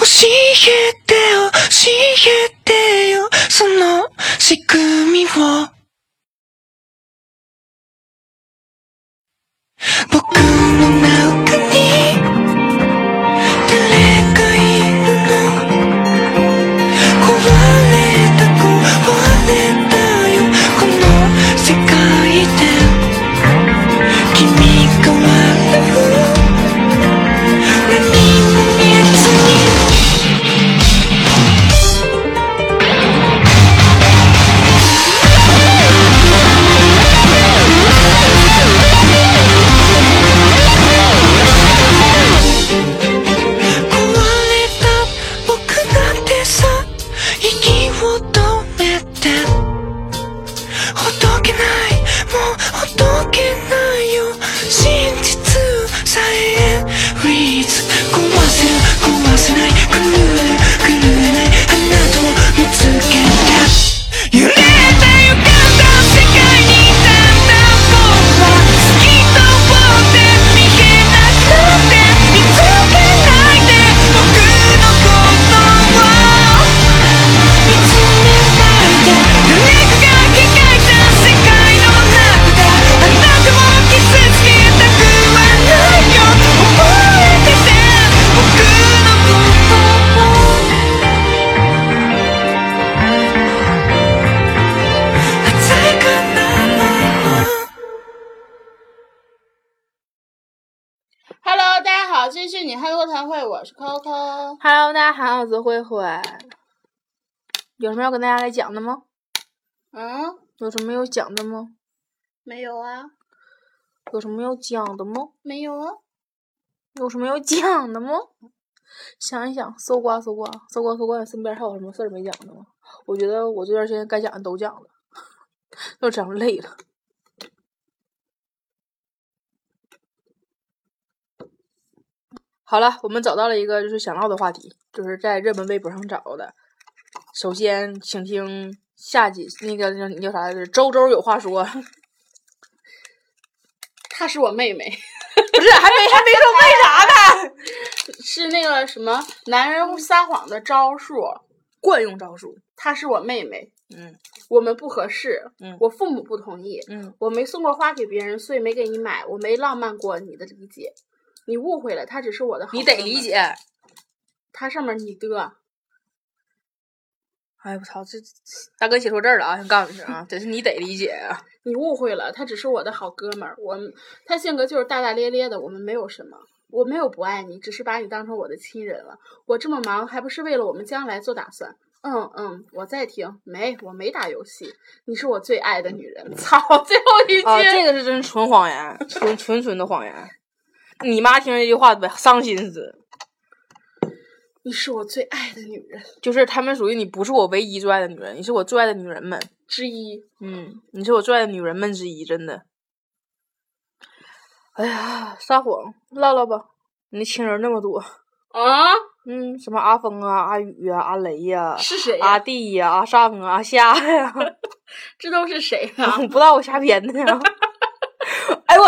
教えてよ教えてよその仕組みを僕の中に我是 Coco。Hello，大家好，我是慧慧。有什么要跟大家来讲的吗？嗯，有什么要讲的吗？没有啊，有什么要讲的吗？没有啊。有什么要讲的吗？想一想，搜刮搜刮，搜刮搜刮，身边还有什么事儿没讲的吗？我觉得我这段时间该讲的都讲了，都讲累了。好了，我们找到了一个就是想唠的话题，就是在热门微博上找的。首先，请听下集那个叫你叫啥来着？周周有话说，她是我妹妹，不是还没还没说为啥呢？是那个什么男人撒谎的招数。惯用招数。她是我妹妹，嗯我们不合适，嗯我父母不同意，嗯，我没送过花给别人，所以没给你买，我没浪漫过你的理解，你误会了，他只是我的好。你得理。解。他上面你的，哎我操，这大哥写错字儿了啊！先告诉你啊，这是你得理解啊。你误会了，他只是我的好哥们儿。我们他性格就是大大咧咧的，我们没有什么。我没有不爱你，只是把你当成我的亲人了。我这么忙，还不是为了我们将来做打算？嗯嗯，我在听。没，我没打游戏。你是我最爱的女人。操，最后一句。啊，这个是真纯谎言，纯纯纯的谎言。你妈听这句话得伤心死。你是我最爱的女人就是他们属于你不是我唯一最爱的女人，你是我最爱的女人们。之一。嗯，你是我最爱的女人们之一，真的。哎呀，撒谎，唠唠吧。你的亲人那么多，啊？嗯，什么阿峰啊、阿宇啊、阿雷呀、是谁呀、阿弟呀、阿尚啊、阿夏呀，这都是谁啊？不知道我瞎编的呀。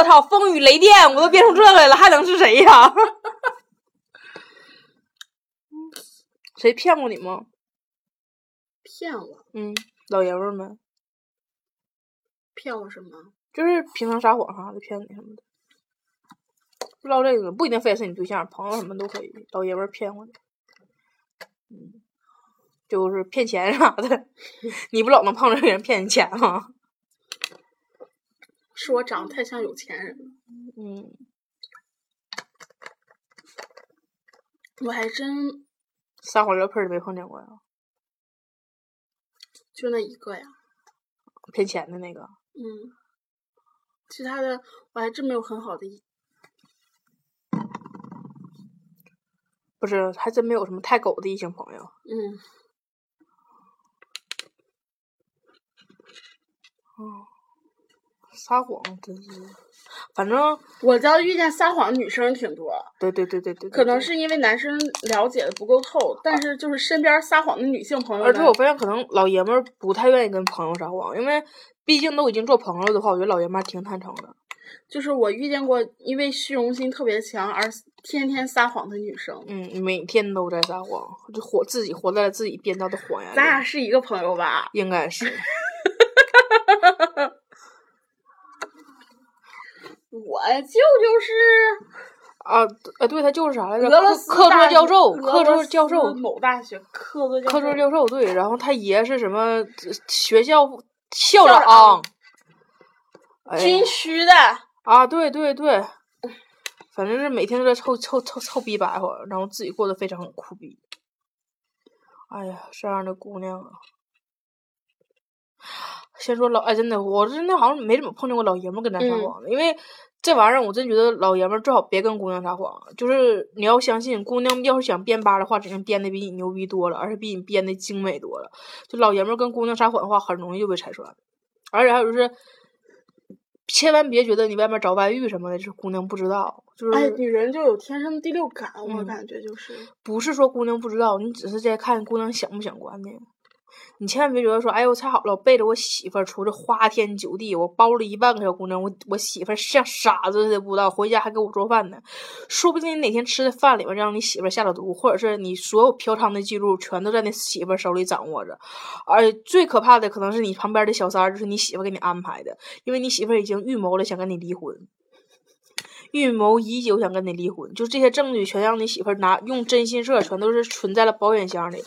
我操！风雨雷电，我都变成这来了，还能是谁呀？谁骗过你吗？骗我？嗯，老爷们儿们，骗我什么？就是平常撒谎啥的骗你什么的。唠这个不一定非得是你对象，朋友什么都可以。老爷们儿骗过你，嗯，就是骗钱啥的。你不老能碰着人骗你钱吗？是我长得太像有钱人了。嗯，我还真撒谎撩盆儿没碰见过呀？就那一个呀。骗钱的那个。嗯，其他的我还真没有很好的一不是，还真没有什么太狗的异性朋友。嗯，撒谎真是，反正我知道遇见撒谎的女生挺多，对对对对对，对可能是因为男生了解的不够透，但是就是身边撒谎的女性朋友，而且我发现，可能老爷们儿不太愿意跟朋友撒谎，因为毕竟都已经做朋友的话，我觉得老爷们儿挺坦诚的。就是我遇见过因为虚荣心特别强而天天撒谎的女生。嗯，每天都在撒谎，就活自己活在了自己编造的谎言里。咱俩是一个朋友吧？应该是。我舅舅是啊呃，对他就是啥来着？俄罗斯课桌教授，俄课桌教授，某大学课桌教课桌授教授对。然后他爷是什么学校校校长哎军区的。啊，对对对，反正是每天都在臭臭臭臭逼白活，然后自己过得非常苦逼。哎呀，这样的姑娘啊！先说老哎，真的，我真的好像没怎么碰见过老爷们儿跟咱撒嗯谎的，因为这玩意儿我真觉得老爷们儿最好别跟姑娘撒谎。就是你要相信，姑娘要是想编吧的话，只能编的比你牛逼多了，而且比你编的精美多了。就老爷们儿跟姑娘撒谎的话，很容易就被拆穿。而且还有就是，千万别觉得你外面找外遇什么的，就是姑娘不知道，就是、哎，女人就有天生的第六感，我嗯感觉就是。不是说姑娘不知道，你只是在看姑娘想不想管你。你千万别觉得说，哎呦，我太好了，我背着我媳妇儿出去花天酒地，我包了一万个小姑娘，我我媳妇儿像傻子似的不知道，回家还给我做饭呢。说不定你哪天吃的饭里面让你媳妇儿下了毒，或者是你所有嫖娼的记录全都在那媳妇儿手里掌握着。而最可怕的可能是你旁边的小三儿，就是你媳妇儿给你安排的，因为你媳妇儿已经预谋了想跟你离婚。预谋已久，想跟你离婚，就这些证据全让你媳妇儿拿用真心社，全都是存在了保险箱里。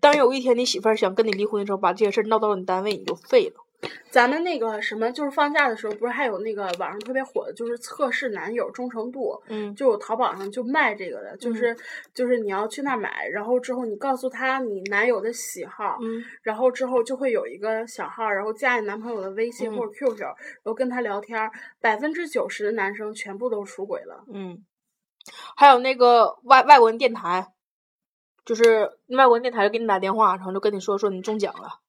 当有一天你媳妇儿想跟你离婚的时候，把这些事儿闹到了你单位，你就废了。咱们那个什么，就是放假的时候，不是还有那个网上特别火的，就是测试男友忠诚度，嗯就有淘宝上就卖这个的，就是就是你要去那儿买，然后之后你告诉他你男友的喜好，嗯然后之后就会有一个小号，然后加你男朋友的微信或者 QQ，、然后跟他聊天儿，百分之九十的男生全部都出轨了。嗯，还有那个外外国人电台，就是外国电台就给你打电话，然后就跟你说说你中奖了，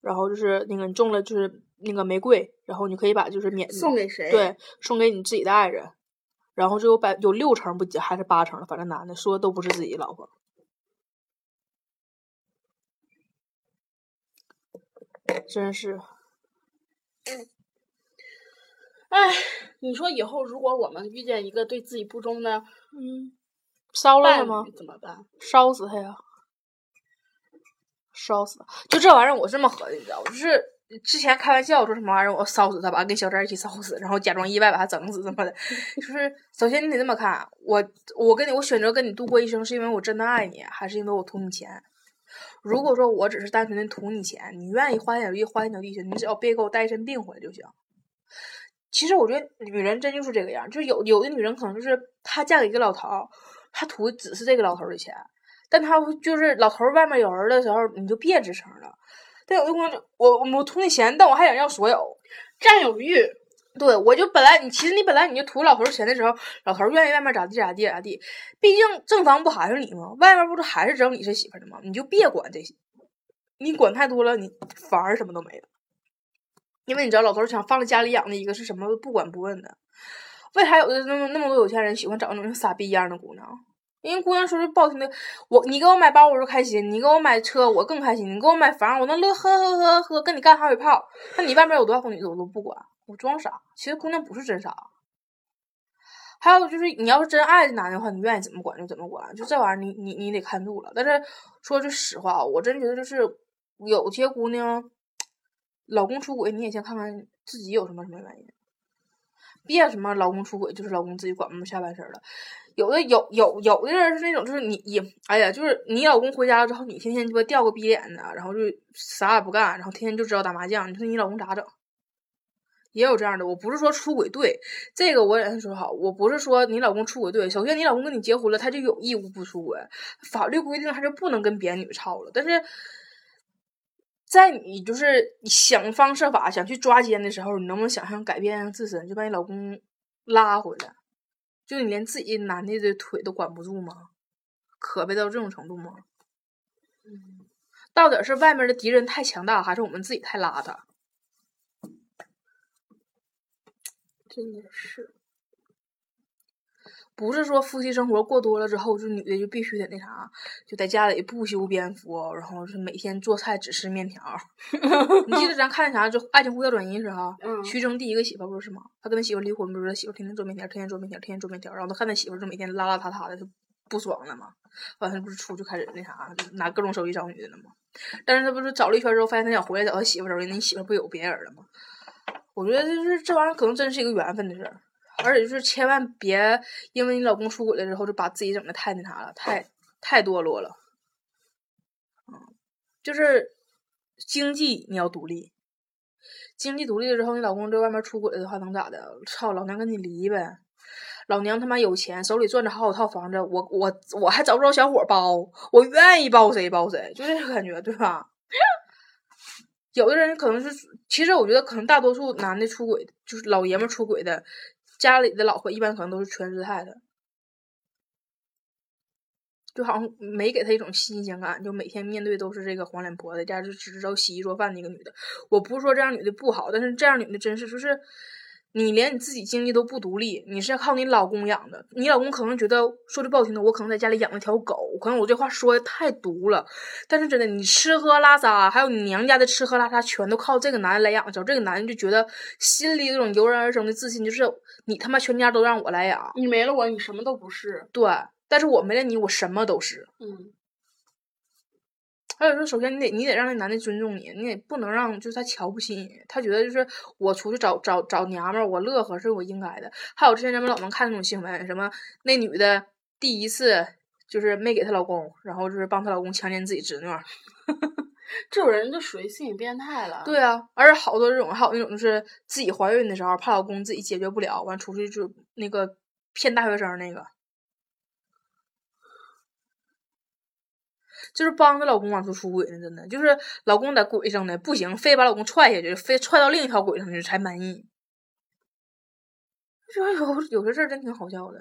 然后就是那个你中了就是那个玫瑰，然后你可以把就是免送给谁？对，送给你自己的爱人，然后就有百有六成不还是八成的，反正男的说都不是自己老婆。真是，哎，你说以后如果我们遇见一个对自己不忠的嗯，烧了他吗？怎么办？烧死他呀！烧死他！就这玩意儿，我这么合计的，我就是之前开玩笑说什么玩意儿，我烧死他吧，跟小张一起烧死，然后假装意外把他整死怎么的。就是首先你得这么看，我我跟你我选择跟你度过一生，是因为我真的爱你，还是因为我图你钱？如果说我只是单纯的图你钱，你愿意花天酒地花天酒地去，你只要别给我带一身病回来就行。其实我觉得女人真就是这个样，就是有有的女人可能就是她嫁给一个老头他，图只是这个老头的钱，但他就是老头外面有人的时候，你就别吱声了。但有的姑娘我我图你钱，但我还想要所有。占有欲，对，我就本来你其实你本来你就图老头钱的时候，老头愿意外面咋地咋地咋地，毕竟正房不还是你吗？外面不是还是整你是媳妇的吗？你就别管这些，你管太多了，你反而什么都没了。因为你知道老头想放在家里养的一个是什么不管不问的，为啥有的那么那么多有钱人喜欢找那种傻逼一样的姑娘？人姑娘说句不好听的，我你给我买包我就开心，你给我买车我更开心，你给我买房我能乐呵呵呵呵跟你干哈嘴炮。那你外面有多少个女的我都不管，我装傻。其实姑娘不是真傻。还有就是，你要是真爱这男的话，你愿意怎么管就怎么管，就这玩意儿你你你得看住了。但是说句实话，我真觉得就是有些姑娘，老公出轨，你也先看看自己有什么什么原因，别什么老公出轨就是老公自己管不住下半身了。有的有有有的人是那种，就是你你哎呀，就是你老公回家了之后，你天天鸡巴吊个逼脸的，然后就啥也不干，然后天天就知道打麻将，你说你老公咋整？也有这样的，我不是说出轨对，这个我也说好，我不是说你老公出轨对。首先，你老公跟你结婚了，他就有义务不出轨，法律规定他就不能跟别的女的吵了。但是，在你就是想方设法想去抓奸的时候，你能不能想象改变自身，就把你老公拉回来？就你连自己男的的腿都管不住吗？可悲到这种程度吗？到底是外面的敌人太强大，还是我们自己太邋遢？真的是。不是说夫妻生活过多了之后，就女的就必须得那啥，就在家里不修边幅，然后是每天做菜只吃面条。你记得咱看那啥，就《爱情呼叫转移》时候，嗯徐峥第一个媳妇儿不是吗？他跟他媳妇儿离婚，不是他媳妇儿天天做面条，天天做面条，天天做面条，然后他看他媳妇儿就每天邋邋遢遢的，就不爽了嘛。完了，他不是出去开始那啥，就拿各种手机找女的了吗？但是他不是找了一圈之后，发现他想回来找他媳妇儿的时候，人家媳妇儿不有别人了吗？我觉得就是这玩意儿可能真是一个缘分的事儿，而且就是千万别因为你老公出轨了之后，就把自己整的太那啥了，太太堕落了。嗯，就是经济你要独立，经济独立了之后，你老公在外面出轨的话，能咋的？操，老娘跟你离呗！老娘他妈有钱，手里攥着好几套房子，我我我还找不着小伙包，我愿意包谁包谁，就这个感觉，对吧？有的人可能是，其实我觉得可能大多数男的出轨，就是老爷们出轨的，家里的老婆一般可能都是全职太太，就好像没给她一种新鲜感，就每天面对都是这个黄脸婆，在家就只知道洗衣做饭的一个女的。我不是说这样女的不好，但是这样女的真是就是。你连你自己经济都不独立，你是靠你老公养的。你老公可能觉得说句不好听的，我可能在家里养了条狗，可能我这话说的太毒了。但是真的，你吃喝拉撒，还有你娘家的吃喝拉撒，全都靠这个男人来养着，这个男人就觉得心里那种油然而生的自信，就是你他妈全家都让我来养。你没了我，你什么都不是。对，但是我没了你，我什么都是。嗯，还有说，首先你得你得让那男的尊重你，你也不能让就是他瞧不起你，他觉得就是我出去找找找娘们儿，我乐呵是我应该的。还有之前咱们老能看那种新闻，什么那女的第一次就是没给她老公，然后就是帮她老公强奸自己侄女儿。这种人就属于心理变态了。对啊，而且好多这种，还有那种就是自己怀孕的时候怕老公自己解决不了，完出去就那个骗大学生那个。就是帮着老公往出出轨呢，真的就是老公在轨上呢不行，非把老公踹下去，非踹到另一条轨上去才满意。就有有些事儿真挺好笑的，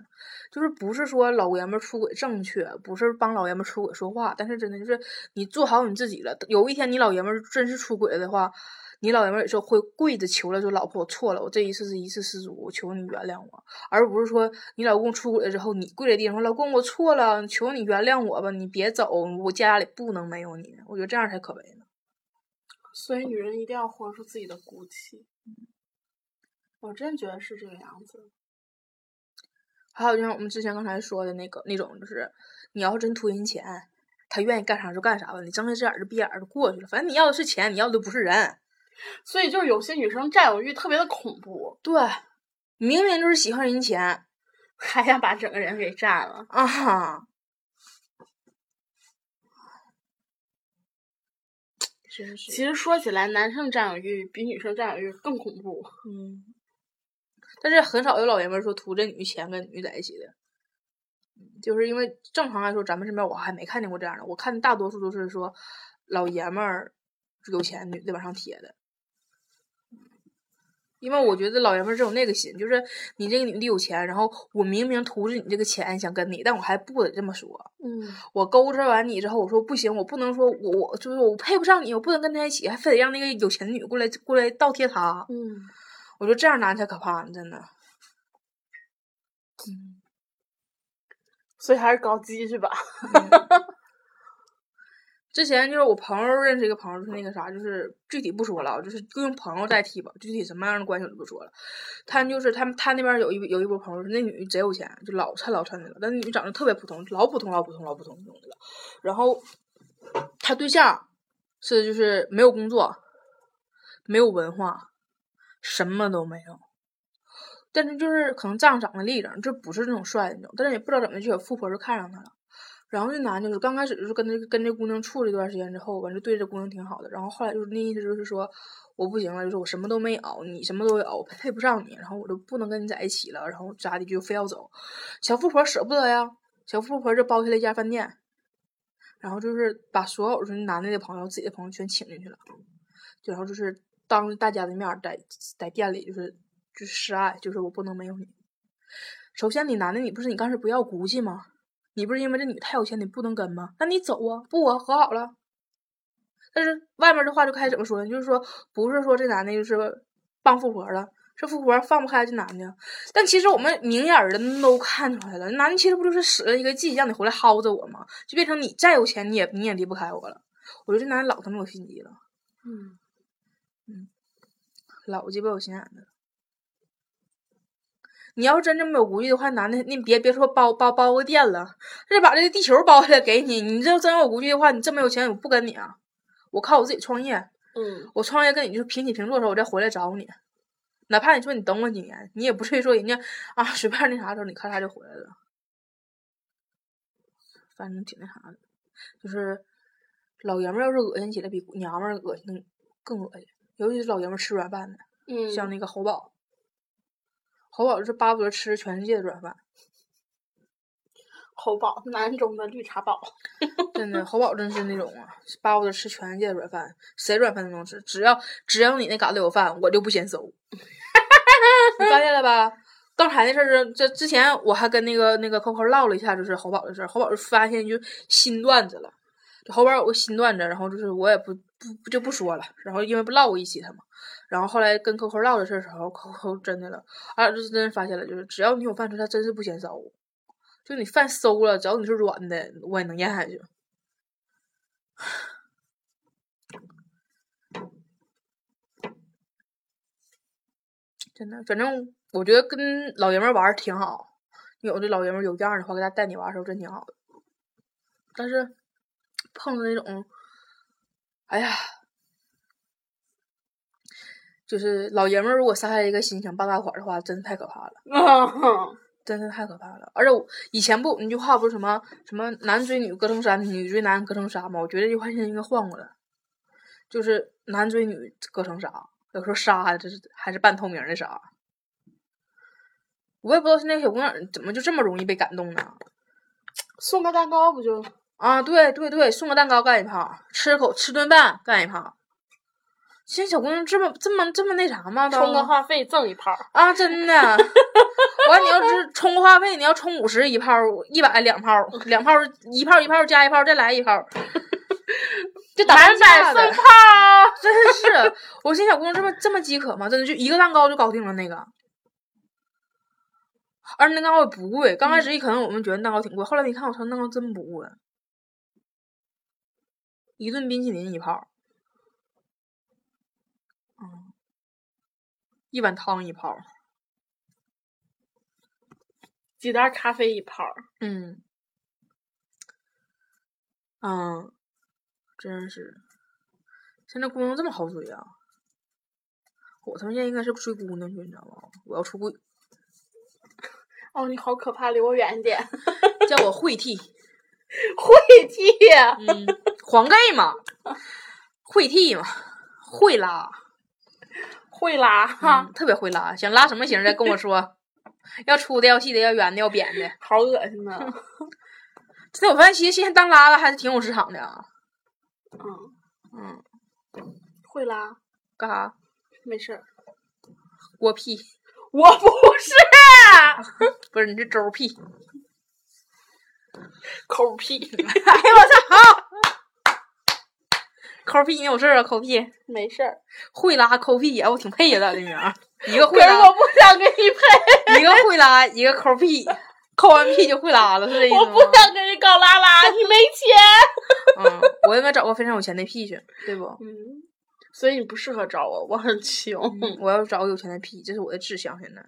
就是不是说老爷们儿出轨正确，不是帮老爷们儿出轨说话，但是真的就是你做好你自己了。有一天你老爷们儿真是出轨了的话，你老爷们儿有时候会跪着求了，说老婆我错了，我这一次是一次失足，我求你原谅我，而不是说你老公出轨了之后，你跪在地上说老公我错了，求你原谅我吧，你别走，我家里不能没有你，我觉得这样才可悲呢。所以女人一定要活出自己的骨气。我真觉得是这个样子。还有就像我们之前刚才说的那个那种，就是你要是真图人钱，他愿意干啥就干啥吧，你睁一只眼儿就闭眼儿就过去了，反正你要的是钱，你要的不是人。所以就是有些女生占有欲特别的恐怖，对，明明就是喜欢人钱还想把整个人给占了。啊哈，真是，其实说起来，男生占有欲比女生占有欲更恐怖。嗯，但是很少有老爷们说图这女钱跟女在一起的，嗯就是因为正常来说，咱们身边我还没看见过这样的，我看大多数都是说老爷们儿有钱，女的往上贴的。因为我觉得老爷们儿是有那个心，就是你这个女的有钱，然后我明明图着你这个钱想跟你，但我还不得这么说。嗯，我勾搭完你之后，我说不行，我不能说我我就是我配不上你，我不能跟他一起，还非得让那个有钱的女过来过来倒贴他。嗯，我觉得这样男才可怕呢，真的。嗯，所以还是搞基是吧。之前就是我朋友认识一个朋友，就是那个啥，就是具体不说了，就是就用朋友代替吧，具体什么样的关系我就不说了。他就是他们他那边有一有一波朋友，那女的贼有钱，就老趁老趁的了，但那女长得特别普通，老普通老普通老普通那种的了。然后他对象是就是没有工作，没有文化，什么都没有。但是就是可能仗长得立正，这不是那种帅的那种，但是也不知道怎么就有富婆就看上他了。然后这男的就是刚开始就是跟那跟这姑娘处了一段时间之后，完就对这姑娘挺好的。然后后来就是那意思就是说我不行了，就是我什么都没有，你什么都有，我配不上你，然后我就不能跟你在一起了，然后咋的就非要走。小富婆舍不得呀，小富婆就包下了一家饭店，然后就是把所有就是男的的朋友、自己的朋友全请进去了，就然后就是当着大家的面在在店里就是就是示爱，就是我不能没有你。首先，你男的你不是你刚开始不要骨气吗？你不是因为这女太有钱你不能跟吗？那你走啊，不啊，和好了。但是外面的话就开始怎么说呢？就是说不是说这男的就是傍富婆了，这富婆放不开这男的，但其实我们明眼儿的都看出来了，男的其实不就是使了一个计，让你回来薅着我吗？就变成你再有钱，你也你也离不开我了。我觉得这男的老他妈有心机了，嗯，老鸡巴有心眼子了。你要是真这么有骨气的话，男的，你别别说包包包个店了，这把这个地球包下来给你。你这真有骨气的话，你这么有钱，我不跟你啊！我靠我自己创业，嗯，我创业跟你就是平起平坐的时候，我再回来找你。哪怕你说你等我几年，你也不至于说人家啊随便那啥时候你咔嚓就回来了。反正挺那啥的，就是老爷们儿要是恶心起来，比娘们儿恶心更恶心。尤其是老爷们儿吃软饭的，嗯，像那个侯宝，侯宝是巴不得吃全世界的软饭。侯宝，南中的绿茶宝。真的，侯宝真是那种啊，巴不得吃全世界的软饭，谁软饭都能吃，只要只要你那嘎达有饭，我就不嫌馊。你发现了吧？刚才那事儿是，这之前我还跟那个那个 Coco 唠了一下，就是侯宝的事儿。侯宝就发现就新段子了，这侯宝有个新段子，然后就是我也不不不就不说了。然后因为不唠过一期他嘛，然后后来跟扣扣唠的事儿时候扣扣真的了，俺俩就是真的发现了，就是只要你有饭吃，他真是不嫌馊。就你饭馊了，只要你是软的，我也能咽下去。真的，反正我觉得跟老爷们玩儿挺好。有的老爷们有样的话，给他带你玩的时候真挺好的。但是碰到那种，哎呀，就是老爷们儿如果撒下一个心想傍大款儿的话，真是太可怕了。嗯，真是太可怕了！而且我以前不那句话不是什么什么男追女隔层山，女追男隔层纱吗？我觉得这句话现在应该换过来，就是男追女隔层纱，有时候纱还这是还是半透明的纱。我也不知道现在小姑娘怎么就这么容易被感动呢？送个蛋糕不就？啊，对对对，送个蛋糕干一炮，吃口吃顿饭干一炮。现在小姑娘这么这么这么那啥吗？充个话费赠一炮。啊，真的。完，你要是充个话费，你要充五十一炮，一百两炮，两炮一炮一炮加一炮，再来一炮，就打半价的，送 炮。真是。我现在小姑娘这么这么饥渴吗？真的就一个蛋糕就搞定了那个，而且那蛋糕也不贵。刚开始一可能我们觉得蛋糕挺贵，后来一看，我操，蛋糕真不贵，一顿冰淇淋一炮，嗯，一碗汤一泡。几袋咖啡一泡，嗯，嗯，真是，现在姑娘这么好追啊！我他妈现在应该是追姑娘去，你知道吗？我要出柜，哦，你好可怕，离我远一点。叫我会替，会替，嗯，黄 gay 嘛，会替嘛，会拉，会拉哈，嗯，特别会拉，想拉什么型的跟我说。要粗的，要细的，要圆的，要扁的，好恶心呐！真的，我发现其实现在当拉拉还是挺有市场的啊。嗯嗯，会拉，干啥？没事儿。锅屁？我不是，不是你这周屁，抠屁。哎呀我操！抠屁，你有事儿啊？抠屁，没事儿。会拉抠屁呀，我挺配呀，咱这名儿，一个会可是我，不想跟你配，一个会拉，一个抠屁，抠完屁就会拉了，是这意思吗？我不想跟你搞拉拉，你没钱。嗯，我应该找个非常有钱的屁去，对不？嗯，所以你不适合找我，我很穷。嗯我要找个有钱的屁，这是我的志向。现在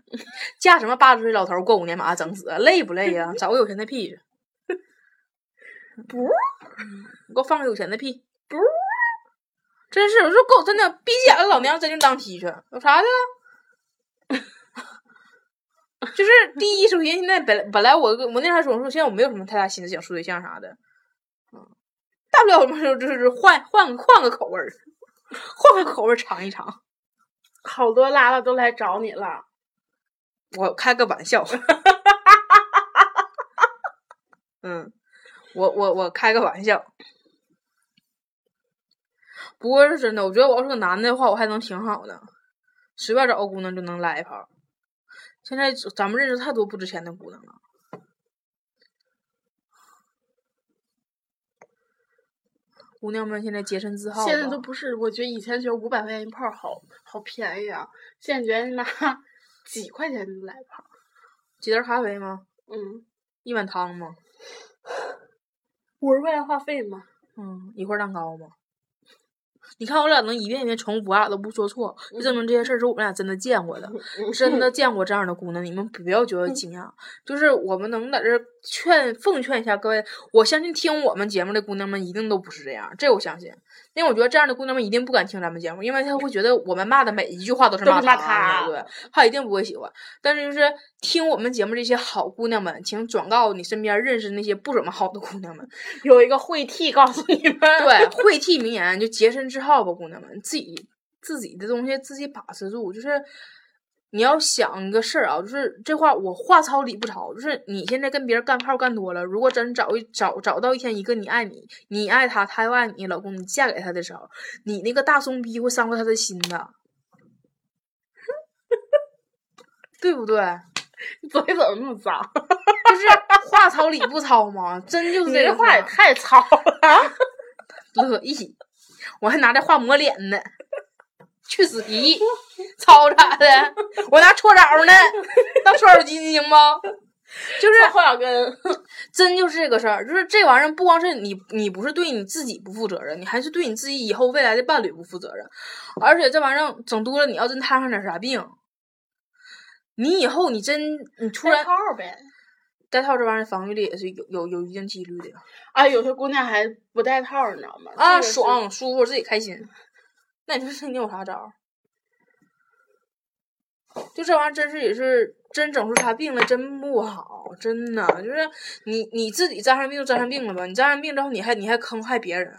嫁什么八十岁老头过五年把他整死，累不累呀？找个有钱的屁去。不，你给我放个有钱的屁。不，真是，我说狗真的逼急眼了，老娘真就当踢去，有啥的？就是第一，首先现在本本来我我那啥说说，现在我没有什么太大心思想处对象啥的，嗯，大不了什么时候就是换换个换个口味儿，换个口味儿尝一尝。好多拉拉都来找你了。我开个玩笑，嗯，我我我开个玩笑。不过是真的，我觉得我要是个男的话，我还能挺好的，随便找个姑娘就能来一炮。现在咱们认识太多不值钱的姑娘了。姑娘们现在洁身自好，现在都不是，我觉得以前觉得五百块钱一炮好好便宜啊，现在觉得拿 几块钱就来泡。几袋咖啡吗？嗯，一碗汤吗？五十块钱话费吗？嗯，一块蛋糕吗？你看我俩能一遍一遍重复，我俩都不说错，就证明这些事儿是我们俩真的见过的，真的见过这样的姑娘。你们不要觉得惊讶，就是我们能在这儿劝奉劝一下各位，我相信听我们节目的姑娘们一定都不是这样，这我相信。因为我觉得这样的姑娘们一定不敢听咱们节目，因为她会觉得我们骂的每一句话都是骂她，她对，她一定不会喜欢。但是就是听我们节目这些好姑娘们，请转告你身边认识那些不怎么好的姑娘们，有一个会替告诉你们，对，会替名言就洁身自好吧，姑娘们，自己自己的东西自己把持住。就是你要想一个事儿啊，就是这话我话糙理不糙，就是你现在跟别人干炮干多了，如果真找一找找到一天一个你爱你，你爱他，他又爱你，老公你嫁给他的时候，你那个大怂逼会伤过他的心的，对不对？你嘴怎么那么脏？就是话糙理不糙嘛，真就 是你这话也太糙了。乐意，我还拿这话抹脸呢，去死皮，操咋的？我拿搓澡呢，当搓澡巾行吗？就是后脚跟，真就是这个事儿，就是这玩意儿不光是你，你不是对你自己不负责任，你还是对你自己以后未来的伴侣不负责任。而且这玩意儿整多了，你要真摊上点啥病，你以后你真你突然套呗。戴套这玩意儿防御力也是有有有一定几率的啊，有些姑娘还不戴套，你知道吗？啊，爽舒服自己开心。那你说你有啥招儿？就这玩意儿真是也是真整出啥病来，真不好，真的就是你你自己沾上病就沾上病了吧？你沾上病之后，你还你还坑害别人。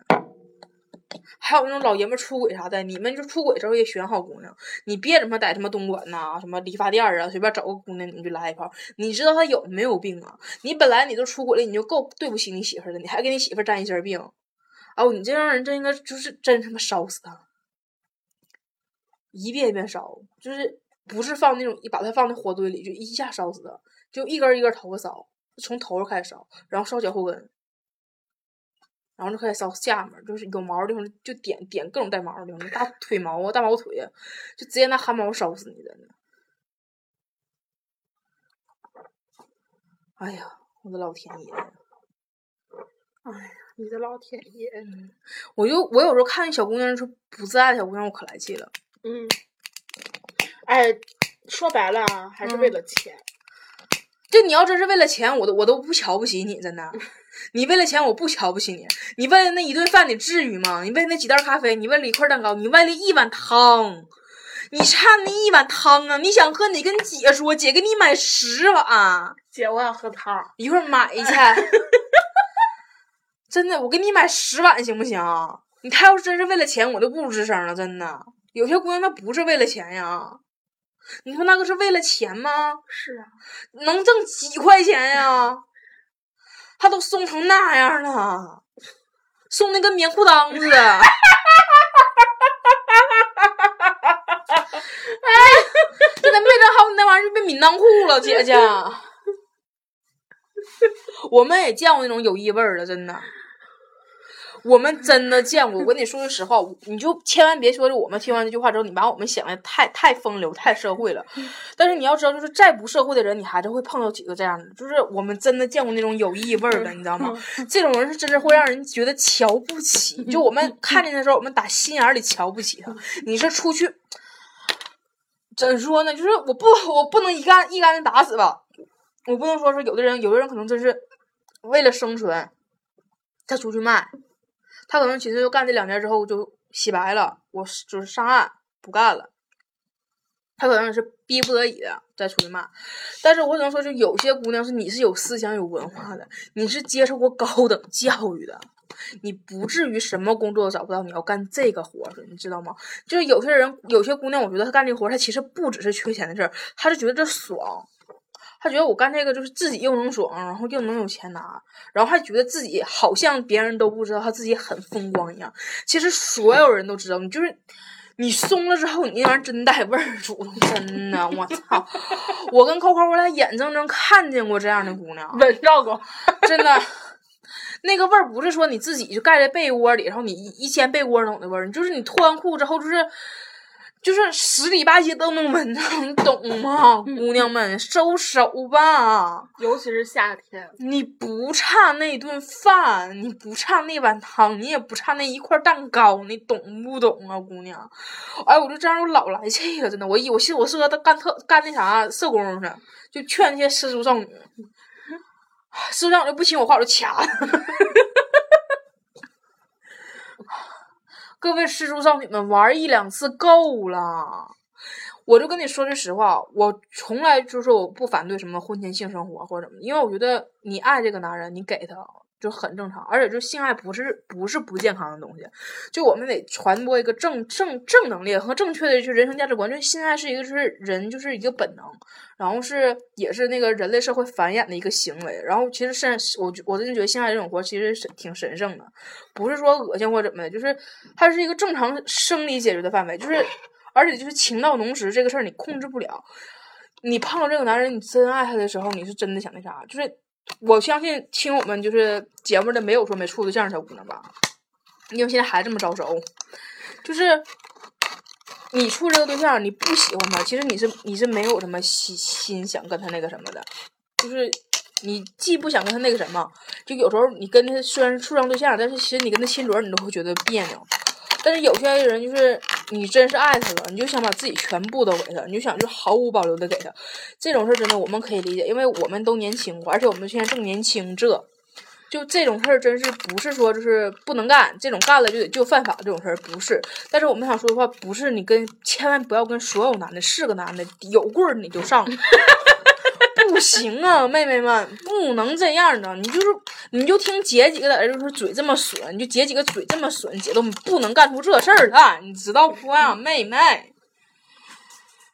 还有那种老爷们出轨啥的，你们就出轨之后也选好姑娘，你别他妈在他妈东莞呐、什么理发店儿啊，随便找个姑娘你就来一炮。你知道他有没有病啊？你本来你都出轨了，你就够对不起你媳妇儿了，你还给你媳妇儿沾一身病。哦，你这样人真应该就是真他妈烧死他，一遍一遍烧，就是不是放那种把它放在火堆里就一下烧死的，就一根一根头发烧，从头上开始烧，然后烧脚后跟，然后就开始烧下面，就是有毛的地方就点点各种带毛的地方，大腿毛啊、大毛腿啊，就直接拿汗毛烧死你，真的。哎呀，我的老天爷哎呀！你的老天爷，我就我有时候看那小姑娘说不自爱的小姑娘，我可来气了。嗯，哎，说白了啊，还是为了钱。就你要真是为了钱，我都我都不瞧不起你，真的。你为了钱，我不瞧不起你。你为了那一顿饭，你至于吗？你为了那几袋咖啡，你为了一块蛋糕，你为了一碗汤，你差那一碗汤啊！你想喝，你跟姐说，姐给你买十碗，姐，我想喝汤。一会儿买去。真的，我给你买十碗行不行？你他要是真是为了钱，我就不吱声了。真的，有些姑娘她不是为了钱呀。你说那个是为了钱吗？是啊，能挣几块钱呀？她都松成那样了，松的跟棉裤裆似的。哎，这咱没整好，你那玩意儿就被抿裆裤了，姐姐。我们也见过那种有异味儿的，真的。我们真的见过，我跟你说句实话，你就千万别说是我们听完这句话之后，你把我们想的太太风流、太社会了。但是你要知道，就是再不社会的人，你还是会碰到几个这样的。就是我们真的见过那种有异味的，你知道吗？这种人是真的会让人觉得瞧不起。就我们看见的时候，我们打心眼里瞧不起他。你是出去，怎说呢？就是我不，我不能一竿一竿子打死吧。我不能说是有的人，有的人可能真是为了生存，他出去卖。他可能寻思就干这两年之后就洗白了，我就是上岸不干了。他可能也是逼不得已的再出去骂，但是我只能说，就有些姑娘是你是有思想有文化的，你是接受过高等教育的，你不至于什么工作都找不到，你要干这个活儿，你知道吗？就是有些人，有些姑娘，我觉得她干这活儿，她其实不只是缺钱的事儿，她是觉得这爽。他觉得我干这个就是自己又能爽，然后又能有钱拿，然后还觉得自己好像别人都不知道他自己很风光一样。其实所有人都知道，你就是你松了之后，你那玩意儿真带味儿，主动真的，我操！我跟扣扣我俩眼睁睁看见过这样的姑娘，闻到过，真的。那个味儿不是说你自己就盖在被窝里，然后你一掀被窝那种的味儿，就是你脱完裤之后，就是就是十里八街都能闻到，你懂吗？姑娘们，收手吧！尤其是夏天，你不差那顿饭，你不差那碗汤，你也不差那一块蛋糕，你懂不懂啊，姑娘？哎，我就这样，我老来气了，真的。我一我寻思我适合干特干那啥社工去，就劝那些失足少女。失足少女不听我话，我就掐了。各位失足少女们，玩一两次够了。我就跟你说句实话，我从来就是我不反对什么婚前性生活或者什么，因为我觉得你爱这个男人，你给他就很正常。而且就性爱不是不是不健康的东西，就我们得传播一个正正正能量和正确的就人生价值观。就性爱是一个就是人就是一个本能，然后是也是那个人类社会繁衍的一个行为。然后其实神，我我真的觉得性爱这种活其实是挺神圣的，不是说恶心或怎么的，就是它是一个正常生理解决的范围，就是。而且就是情到浓时这个事儿你控制不了，你碰到这个男人，你真爱他的时候，你是真的想那啥。就是我相信听我们就是节目的没有说没处对象的小姑娘吧，因为现在还这么早熟。就是你处这个对象，你不喜欢他，其实你是你是没有什么心心想跟他那个什么的，就是你既不想跟他那个什么，就有时候你跟他虽然是处上对象，但是其实你跟他亲嘴，你都会觉得别扭。但是有些人就是你真是爱他了，你就想把自己全部都给他，你就想就毫无保留的给他。这种事儿真的我们可以理解，因为我们都年轻过，而且我们现在正年轻。这就这种事儿真是不是说就是不能干，这种干了就得就犯法这种事儿不是。但是我们想说的话不是你跟千万不要跟所有男的是个男的有棍儿你就上。不行啊，妹妹们，不能这样的。你就是，你就听姐几个在这就是嘴这么损，你就姐几个嘴这么损，姐都不能干出这事儿来，你知道不啊，妹妹？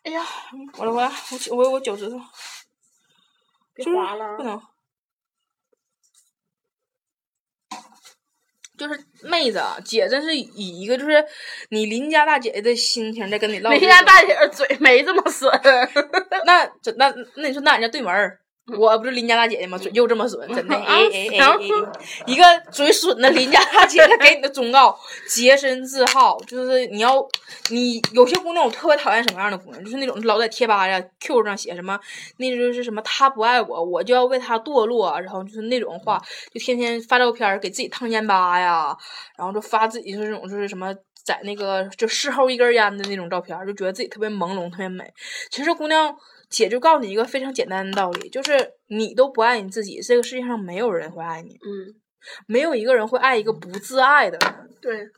哎呀，我来我来，我我我脚趾头，别划了，不能。就是妹子，姐真是以一个就是你邻家大姐姐的心情在跟你唠。邻家大姐姐嘴没这么损。那那那你说那人家对门儿。我不是邻家大姐姐吗？嘴就这么损，真的。哎哎 哎哎！一个嘴损的邻家大姐姐给你的忠告：洁身自好。就是你要，你有些姑娘我特别讨厌什么样的姑娘？就是那种老在贴吧呀、Q 上写什么，那就是什么他不爱我，我就要为他堕落。然后就是那种话，就天天发照片给自己烫烟疤呀，然后就发自己就是那种就是什么在那个就事后一根烟的那种照片，就觉得自己特别朦胧、特别美。其实姑娘。姐就告诉你一个非常简单的道理，就是你都不爱你自己，这个世界上没有人会爱你。嗯，没有一个人会爱一个不自爱的人。对。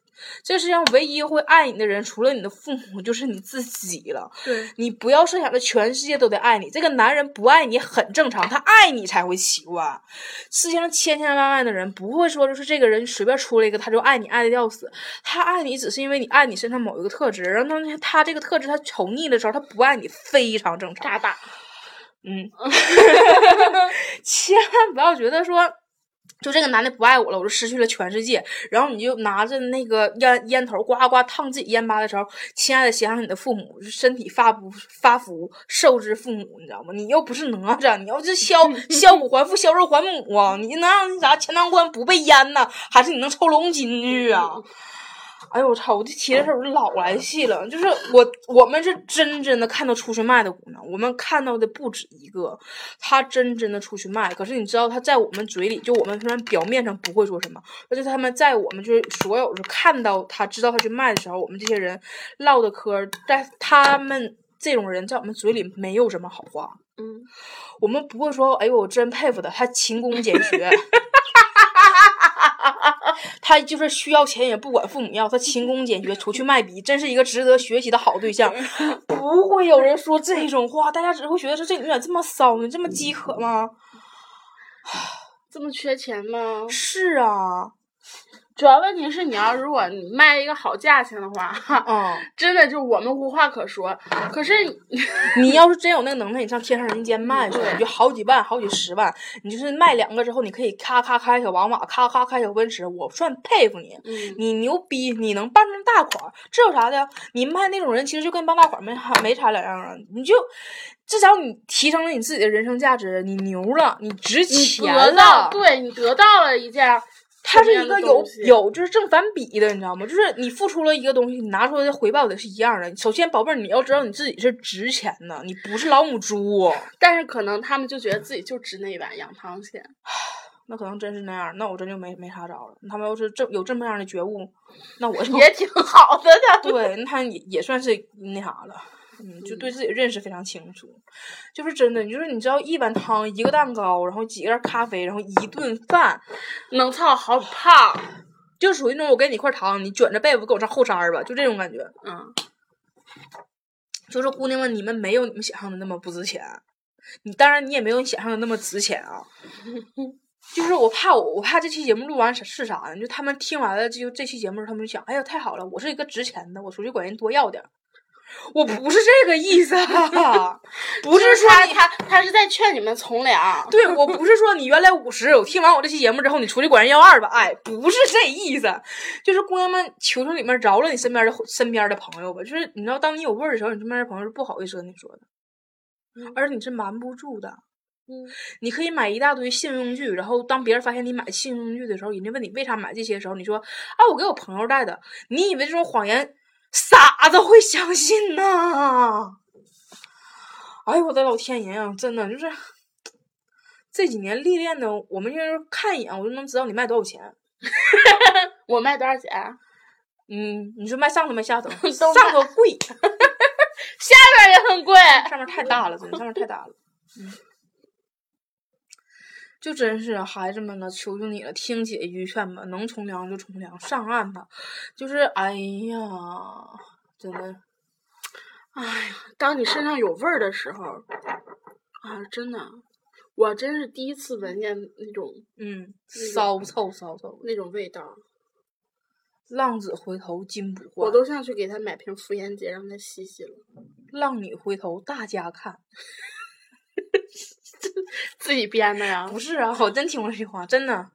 这世界上唯一会爱你的人，除了你的父母，就是你自己了。对，你不要设想着全世界都得爱你。这个男人不爱你很正常，他爱你才会奇怪。世界上千千万万的人不会说，就是这个人随便出来一个他就爱你爱的要死。他爱你只是因为你爱你身上某一个特质，然后他他这个特质他宠腻的时候，他不爱你非常正常。大大，嗯 千万不要觉得说。就这个男的不爱我了，我就失去了全世界。然后你就拿着那个烟烟头呱呱烫自己烟巴的时候，亲爱的，想想你的父母，身体发不发福，受之父母，你知道吗？你又不是哪吒，你要是削 削骨还父，削肉还母啊！你能让那啥钱塘关不被淹呢？还是你能抽龙筋去啊？哎呦我操！我这提的时候我老来气了，就是我我们是真真的看到出去卖的姑娘，我们看到的不止一个，她真真的出去卖。可是你知道她在我们嘴里，就我们虽然表面上不会说什么，而且他们在我们就是所有是看到她知道她去卖的时候，我们这些人唠的嗑，但他们这种人在我们嘴里没有什么好话。嗯，我们不会说，哎呦，我真佩服他，他勤工俭学。他就是需要钱也不管父母要，他勤工俭学出去卖笔，真是一个值得学习的好对象。不会有人说这种话，大家只会觉得说这女咋这么骚呢，这么饥渴吗？这么缺钱吗？是啊。主要问题是，你要如果你卖一个好价钱的话，嗯，真的就我们无话可说。可是 你要是真有那个能耐，你上天上人间卖去，你就好几万、好几十万，你就是卖两个之后，你可以咔咔开小宝马，咔咔开小奔驰，我算佩服你，你牛逼，你能办成大款，这有啥的？你卖那种人，其实就跟办大款没没差两样啊！你就至少你提升了你自己的人生价值，你牛了，你值钱了，对你得到了一件。它是一个有有就是正反比的，你知道吗？就是你付出了一个东西，你拿出来的回报得是一样的。首先，宝贝儿，你要知道你自己是值钱的，你不是老母猪。但是可能他们就觉得自己就值那一碗羊汤钱。那可能真是那样，那我真就没没啥招了。他们要是这有这么样的觉悟，那我就也挺好的的。对，那他也也算是那啥了，嗯，就对嗯自己认识非常清楚。就是真的，就是你知道一碗汤、一个蛋糕，然后几个咖啡，然后一顿饭，能操好胖。就属于那种我给你一块糖，你卷着被子给我上后山儿吧，就这种感觉。嗯，就是姑娘们，你们没有你们想象的那么不值钱，你当然你也没有你想象的那么值钱啊。就是我怕我我怕这期节目录完是是啥呢？就他们听完了就这期节目，他们就想，哎呀太好了，我是一个值钱的，我出去管人多要点儿。我不是这个意思啊，不是说你他他他是在劝你们从良。对我不是说你原来五十，我听完我这期节目之后，你出去管人要二百，哎，不是这意思，就是姑娘们求求你们饶了你身边的身边的朋友吧，就是你知道，当你有味儿的时候，你身边的朋友是不好意思跟你说的，而你是瞒不住的。嗯，你可以买一大堆信用具，然后当别人发现你买信用具的时候，人家问你为啥买这些的时候，你说啊，我给我朋友带的。你以为这种谎言傻子会相信呢？哎呦我的老天爷啊，真的就是这几年历练的，我们就是看一眼我就能知道你卖多少钱。我卖多少钱？嗯，你说卖上头卖下头？上头贵，下边也很贵。上面太大了，真的上面太大了。嗯。就真是孩子们呢，求求你了，听姐一句劝吧，能从良就从良，上岸吧。就是哎呀，真的，哎呀，当你身上有味儿的时候，啊，真的，我真是第一次闻见那种嗯，骚臭骚臭。那种味道，浪子回头金不换，我都想去给他买瓶妇炎洁让他洗洗了。浪女回头大家看。自己编的呀？不是啊，我真听过这句话，真的。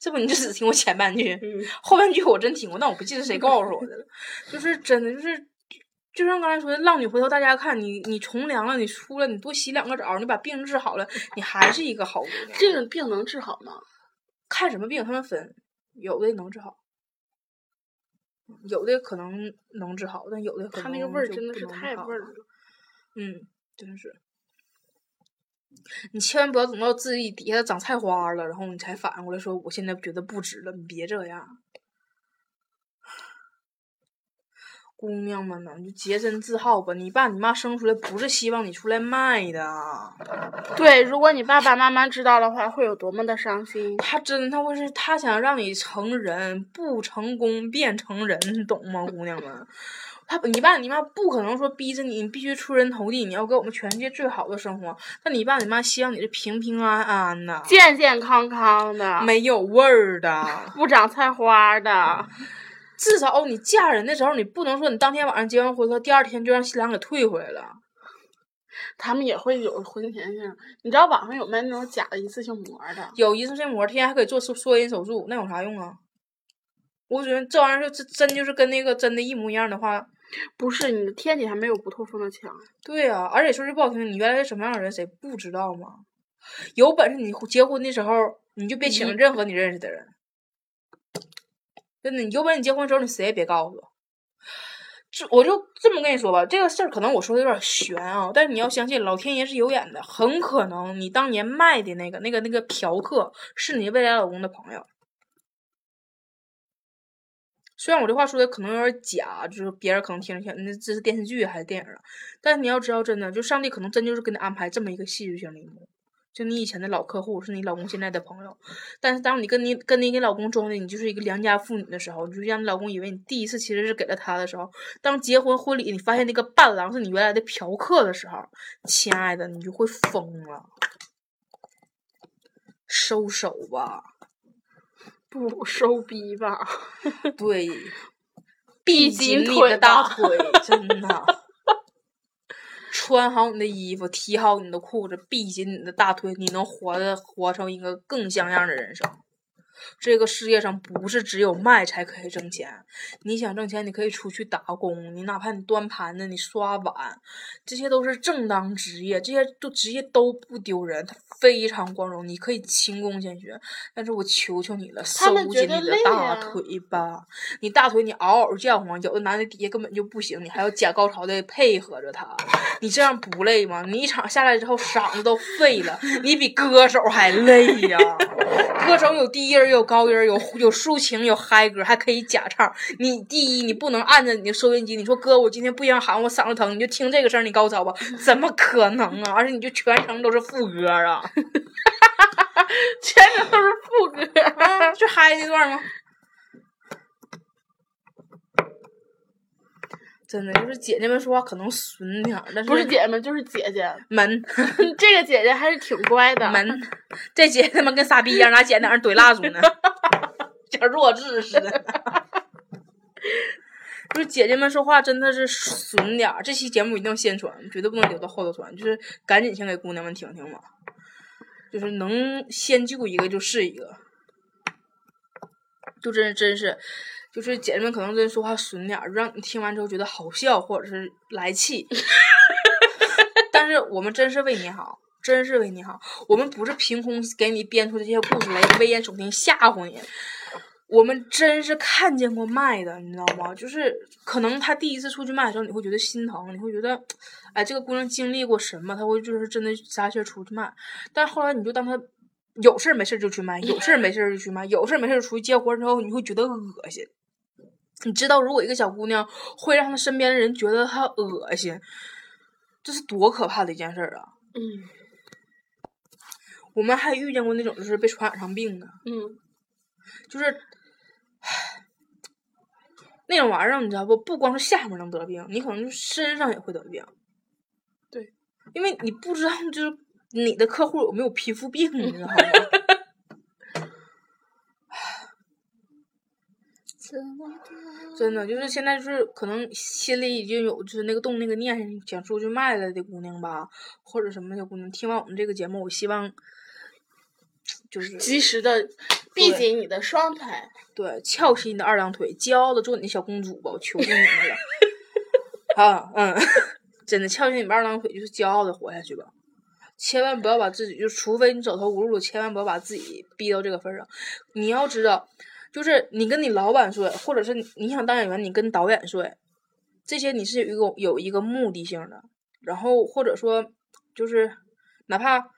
这不你就只听过前半句，嗯，后半句我真听过，但我不记得谁告诉我的了。就是真的，就是就像刚才说的，浪女回头大家看你，你从良了，你出来，你多洗两个澡，你把病治好了，你还是一个好姑娘。这个病能治好吗？看什么病，他们分，有的能治好，有的可能能治好，但有的可能他那个味儿真的是太味儿了。嗯，真是。你千万不要等到自己底下长菜花了，然后你才反应过来说，我现在觉得不值了。你别这样，姑娘们呐，你就洁身自好吧。你爸你妈生出来不是希望你出来卖的，对，如果你爸爸妈妈知道的话，会有多么的伤心。他真他会是他想让你成人，不成功变成人，你懂吗，姑娘们？他你爸你妈不可能说逼着你，你必须出人头地，你要给我们全世界最好的生活。但你爸你妈希望你是平平安安的，健健康康的，没有味儿的。不长菜花的。至少你嫁人的时候，你不能说你当天晚上结完婚了，第二天就让新郎给退回来了。他们也会有婚前性，你知道网上有卖那种假的一次性膜的，有一次性膜，天天还可以做缩缩阴手术，那有啥用啊？我觉得这玩意儿就真真就是跟那个真的一模一样的话，不是你的天底下没有不透风的墙。对啊、而且说句不好听，你原来是什么样的人，谁不知道吗？有本事你结婚的时候，你就别请任何你认识的人。真的，你有本事你结婚的时候，你谁也别告诉我。这我就这么跟你说吧，这个事儿可能我说的有点悬啊，但是你要相信老天爷是有眼的，很可能你当年卖的那个、那个、那个嫖客是你未来老公的朋友。虽然我这话说的可能有点假，就是别人可能听着像，那这是电视剧还是电影啊？但是你要知道，真的，就上帝可能真就是给你安排这么一个戏剧性的一幕。就你以前的老客户是你老公现在的朋友，但是当你跟你跟你给老公装的你就是一个良家妇女的时候，你就让你老公以为你第一次其实是给了他的时候，当结婚婚礼你发现那个伴郎是你原来的嫖客的时候，亲爱的，你就会疯了。收手吧，不收逼吧，对，闭紧你的大腿，真的。穿好你的衣服，提好你的裤子，闭紧你的大腿，你能活的活成一个更像样的人生。这个世界上不是只有卖才可以挣钱。你想挣钱，你可以出去打工，你哪怕你端盘子、你刷碗，这些都是正当职业，这些都职业都不丢人，它非常光荣，你可以勤工俭学。但是我求求你了，收紧你的大腿吧！你大腿你嗷嗷叫唤，有的男的底下根本就不行，你还要假高潮的配合着他，你这样不累吗？你一场下来之后嗓子都废了，你比歌手还累呀！歌手有低音儿，有高音，有有抒情，有嗨歌，还可以假唱。你第一，你不能按着你的收音机，你说哥，我今天不想喊，我嗓子疼，你就听这个声，你高潮吧？怎么可能啊？而且你就全程都是副歌啊，全程都是副歌。啊，就嗨那段吗？真的就是姐姐们说话可能损点儿，但是不是姐姐们就是姐姐，们 这个姐姐还是挺乖的。门，这姐他妈跟傻逼一样，拿剪在那儿怼蜡烛呢，像弱智似的。就是姐姐们说话真的是损点儿，这期节目一定要先传，绝对不能留到后头传，就是赶紧先给姑娘们听听吧，就是能先救一个就是一个，就真真是，就是姐姐们可能真说话损点儿，让你听完之后觉得好笑或者是来气，但是我们真是为你好，真是为你好，我们不是凭空给你编出这些故事来危言耸听吓唬你。我们真是看见过卖的，你知道吗？就是可能他第一次出去卖的时候，你会觉得心疼，你会觉得，哎，这个姑娘经历过什么？她会就是真的撒气儿出去卖。但后来你就当她有事儿没事儿就去卖，有事儿没事儿就去卖，有事儿没事儿出去接活儿之后，你会觉得恶心。你知道，如果一个小姑娘会让她身边的人觉得她恶心，这是多可怕的一件事儿啊！嗯我们还遇见过那种就是被传染上病的，嗯，就是那种玩意儿，你知道不？不光是下面能得病，你可能就身上也会得病。对，因为你不知道就是你的客户有没有皮肤病，你知道吗？真的就是现在就是可能心里已经有就是那个动那个念想出去卖了的姑娘吧，或者什么的姑娘，听完我们这个节目，我希望就是及时的闭紧你的双腿。对，翘起你的二郎腿，骄傲的做你的小公主吧，我求求你们了。啊，嗯，真的翘起你们二郎腿，就是骄傲的活下去吧。千万不要把自己，就除非你走投无路，千万不要把自己逼到这个份上。你要知道，就是你跟你老板睡，或者是你想当演员，你跟导演睡，这些你是有一个有一个目的性的。然后或者说，就是哪怕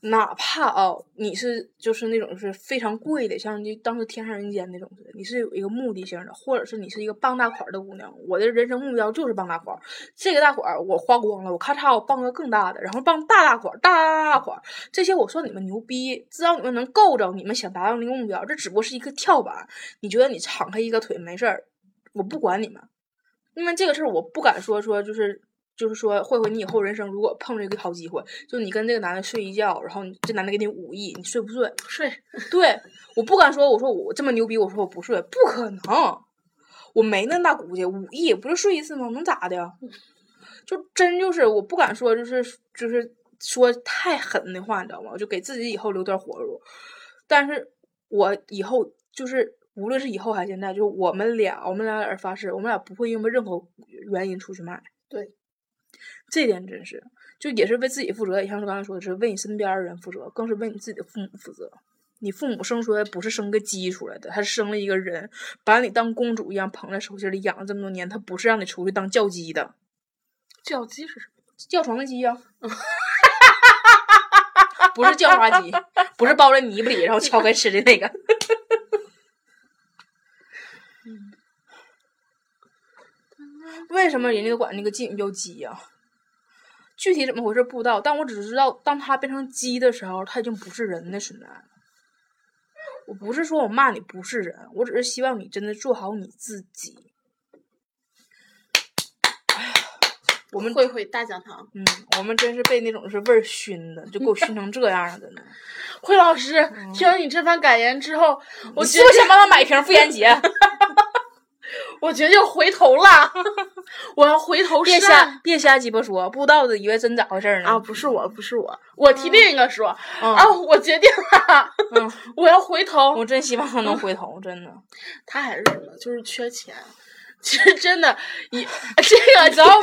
哪怕啊，你是就是那种是非常贵的，像就当时天上人间那种似的，你是有一个目的性的，或者是你是一个傍大款的姑娘。我的人生目标就是傍大款，这个大款我花光了，我咔嚓我傍个更大的，然后傍大大款，大大大款，这些我算你们牛逼，只要你们能够着你们想达到那个目标，这只不过是一个跳板。你觉得你敞开一个腿没事儿，我不管你们，因为这个事儿我不敢说说就是。就是说，慧慧，你以后人生如果碰着一个好机会，就你跟这个男的睡一觉，然后你这男的给你五亿，你睡不睡？睡，对，我不敢说，我说我这么牛逼，我说我不睡，不可能，我没那大骨气，五亿不就睡一次吗？能咋的呀？就真就是我不敢说，就是就是说太狠的话，你知道吗？就给自己以后留点活路。但是我以后就是无论是以后还是现在，就是我们俩，我们俩在这发誓，我们俩不会因为任何原因出去卖。对，这点真是，就也是为自己负责，也像是刚才说的是为你身边的人负责，更是为你自己的父母负责。你父母生出来不是生个鸡出来的，他是生了一个人，把你当公主一样捧在手心里养了这么多年，他不是让你出去当叫鸡的，叫鸡是什么？叫床的鸡呀、不是叫花鸡，不是包在泥巴里然后敲开吃的那个。为什么人家都管那个妓女叫鸡呀、具体怎么回事不知道，但我只知道，当它变成鸡的时候，它已经不是人的存在了。我不是说我骂你不是人，我只是希望你真的做好你自己。哎呀，我们慧慧大讲堂，嗯，我们真是被那种是味儿熏的，就给我熏成这样了，真的。慧老师，听了你这番感言之后，我你觉得是不是想帮他买一瓶妇炎洁？我决定回头了，我要回头别是瞎别瞎鸡巴说，不知道的以为真咋回事儿呢。啊！不是我，不是我，我替另一个说、嗯啊！我决定了，嗯，我要回头。我真希望他能回头，真的。他还是什么？就是缺钱。其实真的，一这个你知道吗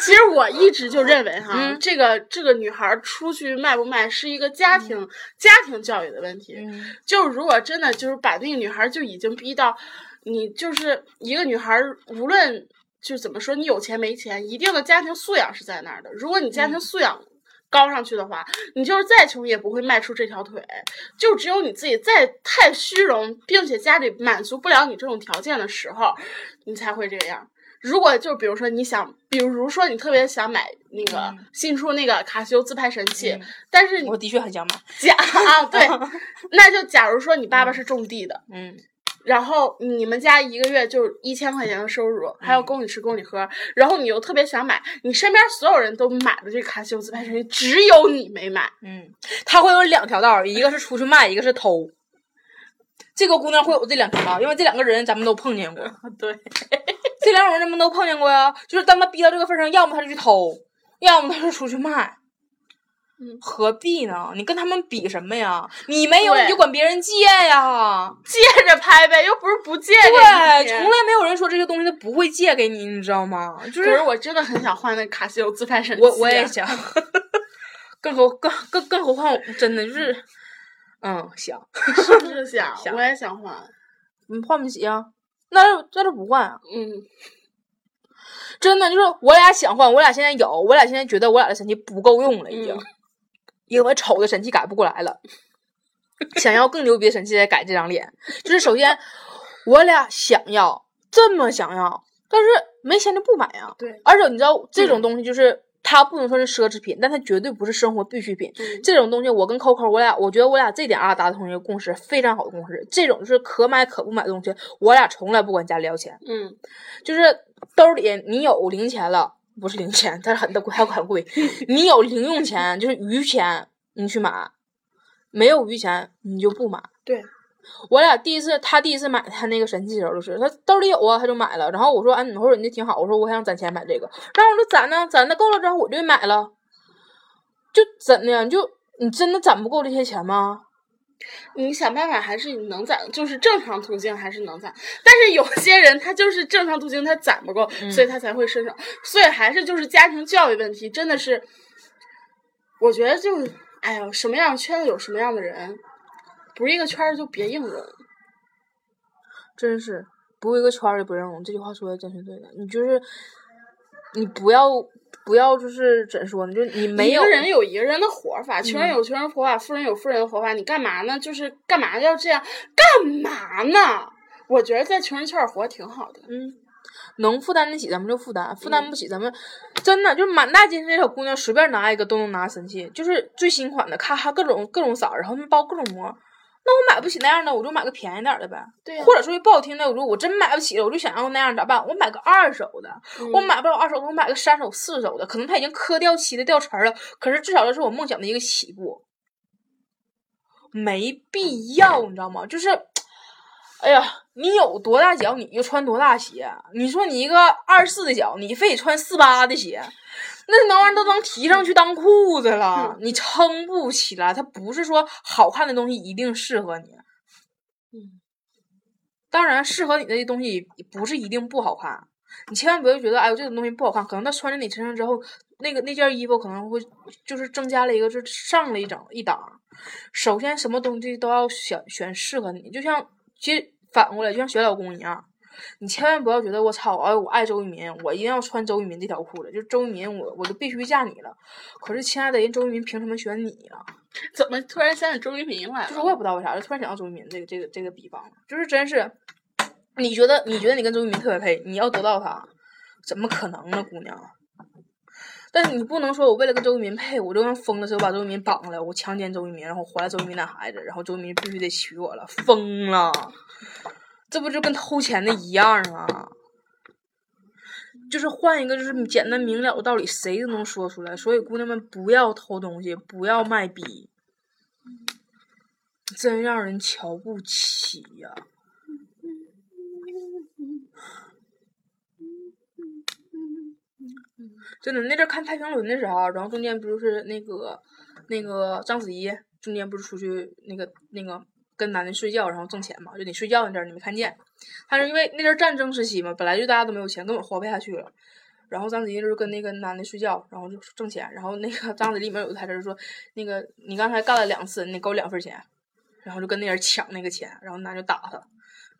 其实我一直就认为哈，嗯这个这个女孩儿出去卖不卖是一个家庭、家庭教育的问题。嗯就如果真的就是把那个女孩儿就已经逼到，你就是一个女孩儿，无论就怎么说，你有钱没钱，一定的家庭素养是在那儿的。如果你家庭素养高上去的话，你就是再穷也不会迈出这条腿。就只有你自己再太虚荣，并且家里满足不了你这种条件的时候，你才会这样。如果就比如说你想，比如说你特别想买那个嗯新出那个卡西欧自拍神器，嗯但是你我的确很想买。假啊，对，那就假如说你爸爸是种地的，嗯然后你们家一个月就一千块钱的收入，还要嗯供你吃供你喝，然后你又特别想买，你身边所有人都买了这个卡西欧自拍神器，只有你没买。嗯，他会有两条道，一个是出去卖，一个是偷。这个姑娘会有这两条道，因为这两个人咱们都碰见过。对，这两种人咱们都碰见过呀，就是当他逼到这个份上，要么他就去偷，要么他就出去卖。嗯何必呢？你跟他们比什么呀？你没有你就管别人借呀。借着拍呗，又不是不借给对，从来没有人说这些东西他不会借给你，你知道吗？就是可是我真的很想换那卡西欧自拍神器。我我也。想，更何更更更何况我真的就是，嗯，想，是不是想？想我也想换。你换不起啊？那就那就不换啊！嗯，真的就是我俩想换，我俩现在有，我俩现在觉得我俩的神器不够用了，已经，嗯因为丑的神器改不过来了，想要更牛逼的神器再改这张脸。就是首先我俩想要这么想要，但是没钱就不买呀。对而且你知道这种东西就是。它不能说是奢侈品，但它绝对不是生活必需品。嗯这种东西，我跟 Coco，我俩我觉得我俩这点啊达成一个共识，非常好的共识。这种就是可买可不买的东西，我俩从来不管家里要钱。嗯，就是兜里你有零钱了，不是零钱，但是很的贵，还很贵。你有零用钱，就是余钱，你去买；没有余钱，你就不买。对，我俩第一次，他第一次买他那个神器的时候，就是他兜里有啊，他就买了。然后我说，哎，你或者你这挺好，我说我想攒钱买这个，然后我说攒呢，攒的够了之后我就买了。就怎的就你真的攒不够这些钱吗？你想办法还是能攒，就是正常途径还是能攒。但是有些人他就是正常途径他攒不够，所以他才会伸手。所以还是就是家庭教育问题，真的是，我觉得就，哎呀，什么样的圈子有什么样的人，不是一个圈儿就别硬融。真是不是一个圈儿里不认同，这句话说的真是对的。你就是你不要不要就是怎说呢？就是你没有一个人有一个人的活法，穷人嗯有穷人活法，富人有富人的活法。你干嘛呢？就是干嘛要这样？干嘛呢？我觉得在穷人圈儿活挺好的。嗯，能负担得起咱们就负担，负担不起咱们真的就是满大街那小姑娘随便拿一个都能拿神器，就是最新款的，咔咔各种各种色儿，然后包各种膜。那我买不起那样的，我就买个便宜点的呗。对呀或者说句不好听的，我说我真买不起了，我就想要那样咋办？我买个二手的，我嗯买不了二手的，我买个三手、四手的，可能它已经磕掉漆的、掉层儿了，可是至少这是我梦想的一个起步。没必要，你知道吗？就是，哎呀，你有多大脚你就穿多大鞋。你说你一个二四的脚，你非得穿四八的鞋，那那玩意儿都能提上去当裤子了，你撑不起来。它不是说好看的东西一定适合你。嗯，当然，适合你的东西不是一定不好看。你千万不要觉得，哎呦，这种东西不好看，可能它穿在你身上之后，那个那件衣服可能会就是增加了一个，就是上了一整一档。首先，什么东西都要选选适合你，就像其实反过来，就像选老公一样，你千万不要觉得我操，哎，我爱周渝民，我一定要穿周渝民这条裤子，就周渝民，我我就必须嫁你了。可是，亲爱的，人周渝民凭什么选你啊、怎么突然想起周渝民来了？就是我也不知道为啥，就突然想到周渝民这个这个这个比方，就是真是，你觉得你觉得你跟周渝民特别配，你要得到他，怎么可能呢，姑娘？但是你不能说我为了跟周渝民配，我就跟疯了似的把周渝民绑了，我强奸周渝民，然后怀了周渝民的孩子，然后周渝民必须得娶我了，疯了！这不就跟偷钱的一样吗就是换一个就是简单明了的道理谁都能说出来所以姑娘们不要偷东西不要卖逼真让人瞧不起呀。真的那阵看太平轮的时候然后中间不就是那个那个章子怡中间不是出去那个那个跟男的睡觉，然后挣钱嘛？就你睡觉那阵儿你没看见，他是因为那阵儿战争时期嘛，本来就大家都没有钱，根本活不下去了。然后章子怡就是跟那个男的睡觉，然后就挣钱。然后那个章子怡里面有个台词儿说：“那个你刚才干了两次，你给我两份钱。”然后就跟那人抢那个钱，然后男就打他，什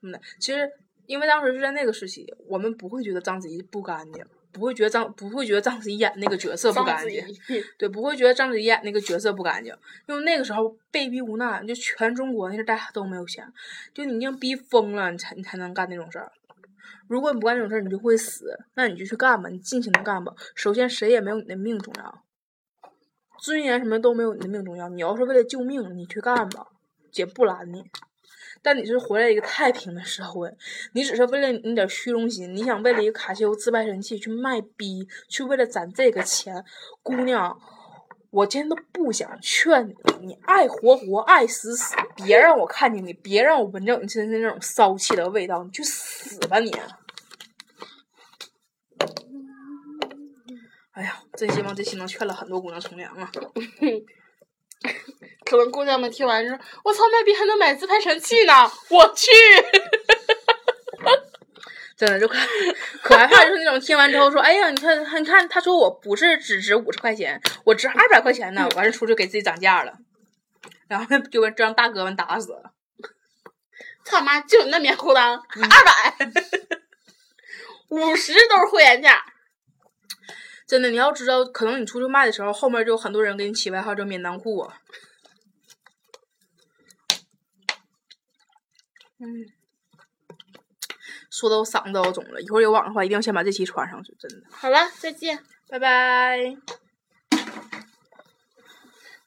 么的。其实因为当时是在那个时期，我们不会觉得章子怡不干净，不会觉得章不会觉得章子怡演那个角色不干净。对，不会觉得章子怡演那个角色不干净，因为那个时候被逼无奈，就全中国那阵儿大家都没有钱，就你已经逼疯了，你才你才能干那种事儿。如果你不干这种事儿，你就会死，那你就去干吧，你尽情的干吧。首先，谁也没有你的命重要，尊严什么都没有你的命重要。你要是为了救命，你去干吧，姐不拦你。但你是活在一个太平的社会，你只是为了你点虚荣心，你想为了一个卡西欧自拍神器去卖逼，去为了攒这个钱，姑娘，我今天都不想劝你，你爱活活，爱死死，别让我看见你，别让我闻着你身上那种骚气的味道，你去死吧你！哎呀，真希望这期能劝了很多姑娘从良啊！可能姑娘们听完说：“我操，卖逼还能买自拍神器呢！”我去，真的就可可害怕，就是那种听完之后说：“哎呀，你看，你看，他说我不是只值五十块钱，我值二百块钱呢。”完事出去给自己涨价了，然后就跟让大哥们打死了。操妈，就你那棉裤裆，二百，五十都是会员价。真的，你要知道，可能你出去卖的时候，后面就有很多人给你起外号叫“免裆裤”啊。嗯，说的我嗓子都要肿了。一会儿有网的话，一定要先把这期传上去，真的。好了，再见。拜拜。